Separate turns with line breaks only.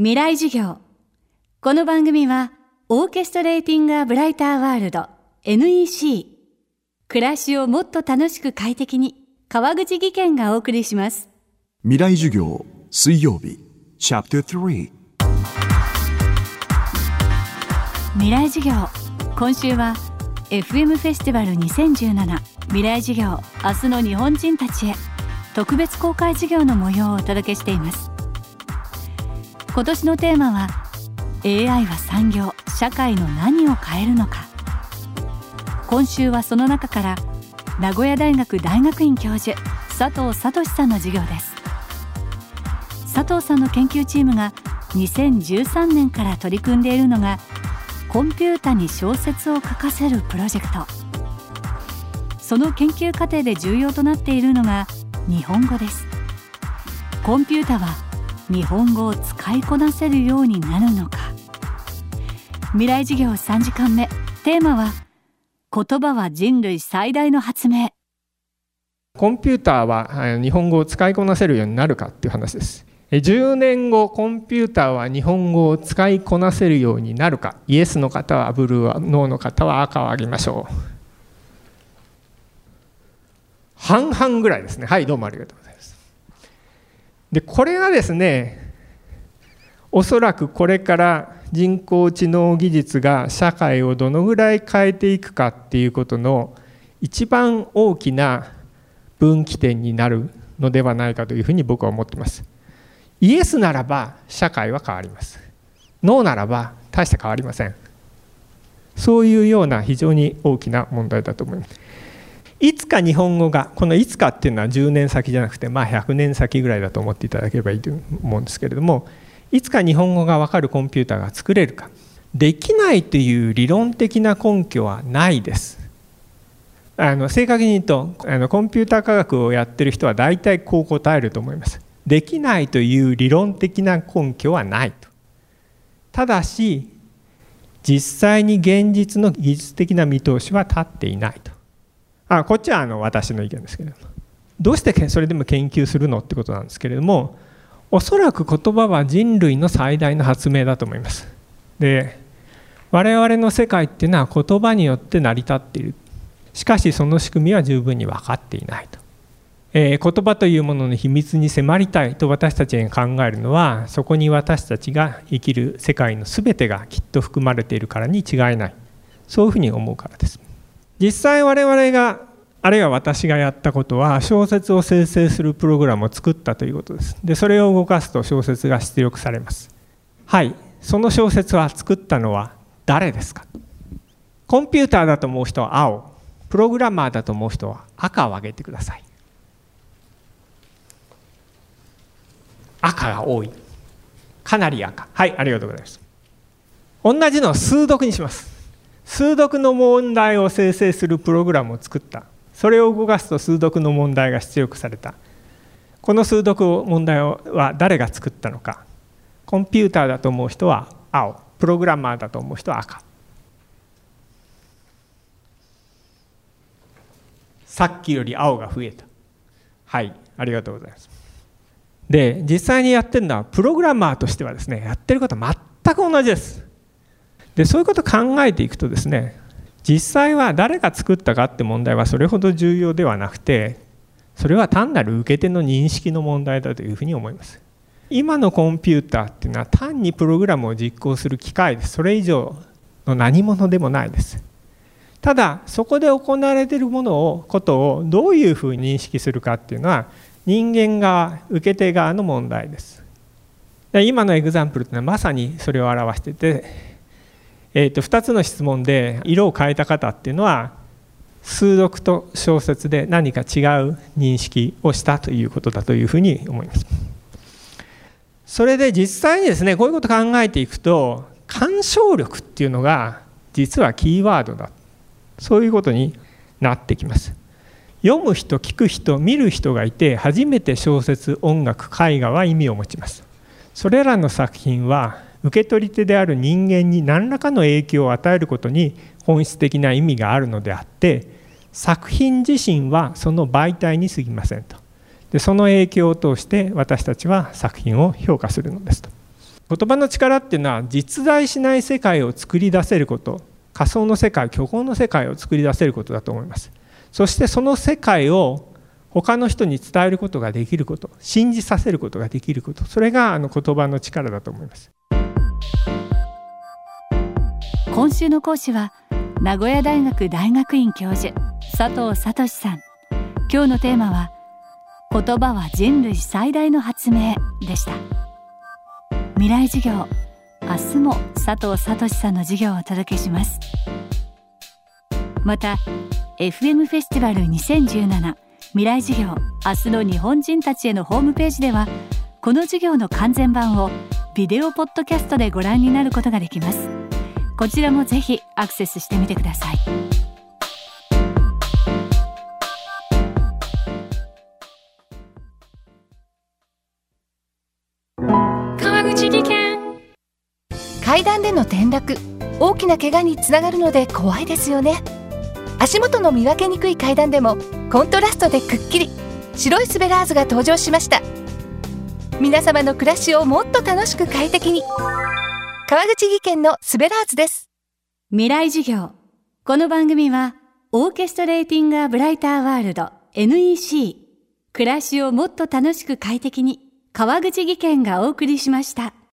未来授業。この番組はオーケストレーティング・ア・ブライター・ワールド NEC 暮らしをもっと楽しく快適に川口義賢がお送りします。
未来授業水曜日。チャプター3
未来授業。今週は FM フェスティバル2017未来授業。明日の日本人たちへ。特別公開授業の模様をお届けしています今年のテーマは AI は産業社会の何を変えるのか。今週はその中から名古屋大学大学院教授佐藤聡さんの授業です。佐藤さんの研究チームが2013年から取り組んでいるのがコンピュータに小説を書かせるプロジェクト。その研究過程で重要となっているのが日本語です。コンピュータは日本語を使いこなせるようになるのか。未来授業3時間目。テーマは言葉は人類最大の発明。
コンピューターは日本語を使いこなせるようになるかっていう話です。10年後コンピューターは日本語を使いこなせるようになるか。イエスの方はブルーノーの方は赤をあげましょう。半々ぐらいですね。はいどうもありがとうございます。でこれがですねおそらくこれから人工知能技術が社会をどのぐらい変えていくかっていうことの一番大きな分岐点になるのではないかというふうに僕は思っています。イエスならば社会は変わります。ノーならば大して変わりません。そういうような非常に大きな問題だと思います。いつか日本語がこのいつかっていうのは10年先じゃなくてまあ100年先ぐらいだと思っていただければいいと思うんですけれどもいつか日本語が分かるコンピューターが作れるか。できないという理論的な根拠はないです。あの正確に言うとあのコンピューター科学をやってる人は大体こう答えると思います。できないという理論的な根拠はないと。ただし実際に現実の技術的な見通しは立っていないと。あこっちはあの私の意見ですけれども。どうしてそれでも研究するのってことなんですけれどもおそらく言葉は人類の最大の発明だと思います。で我々の世界っていうのは言葉によって成り立っている。しかしその仕組みは十分に分かっていないと、えー、言葉というものの秘密に迫りたいと私たちが考えるのはそこに私たちが生きる世界の全てがきっと含まれているからに違いない。そういうふうに思うからです。実際我々があるいは私がやったことは小説を生成するプログラムを作ったということです。でそれを動かすと小説が出力されます。はい。その小説は作ったのは誰ですか？コンピューターだと思う人は青。プログラマーだと思う人は赤を上げてください。赤が多い。かなり赤。はいありがとうございます。同じのを数読にします。数読の問題を生成するプログラムを作った。それを動かすと数読の問題が出力された。この数読問題は誰が作ったのか。コンピューターだと思う人は青。プログラマーだと思う人は赤。さっきより青が増えた。はい。ありがとうございます。で実際にやってるのはプログラマーとしてはですねやってること全く同じです。でそういうことを考えていくとですね実際は誰が作ったかって問題はそれほど重要ではなくてそれは単なる受け手の認識の問題だというふうに思います。今のコンピューターっていうのは単にプログラムを実行する機械です。それ以上の何者でもないです。ただそこで行われているものをことをどういうふうに認識するかっていうのは人間側受け手側の問題です。今のエグザンプルっていうのはまさにそれを表しててえー、と2つの質問で色を変えた方っていうのは数読と小説で何か違う認識をしたということだというふうに思います。それで実際にですねこういうこと考えていくと鑑賞力っていうのが実はキーワードだそういうことになってきます。読む人聞く人見る人がいて初めて小説音楽絵画は意味を持ちます。それらの作品は受け取り手である人間に何らかの影響を与えることに本質的な意味があるのであって作品自身はその媒体に過ぎませんと。でその影響を通して私たちは作品を評価するのですと。言葉の力っていうのは実在しない世界を作り出せること仮想の世界虚構の世界を作り出せることだと思います。そしてその世界を他の人に伝えることができること信じさせることができることそれがあの言葉の力だと思います。
今週の講師は名古屋大学大学院教授佐藤聡さん。今日のテーマは言葉は人類最大の発明でした。未来授業明日も佐藤聡さんの授業をお届けします。また FM フェスティバル2017未来授業明日の日本人たちへのホームページではこの授業の完全版をビデオポッドキャストでご覧になることができます。こちらもぜひアクセスしてみてください。
川口技研。
階段での転落。大きな怪我につながるので怖いですよね。足元の見分けにくい階段でもコントラストでくっきり。白いスベラーズが登場しました。皆様の暮らしをもっと楽しく快適に。川口技研のスベラーズです。
未来事業。この番組はオーケストレーティング・ア・ブライター・ワールド NEC 暮らしをもっと楽しく快適に川口技研がお送りしました。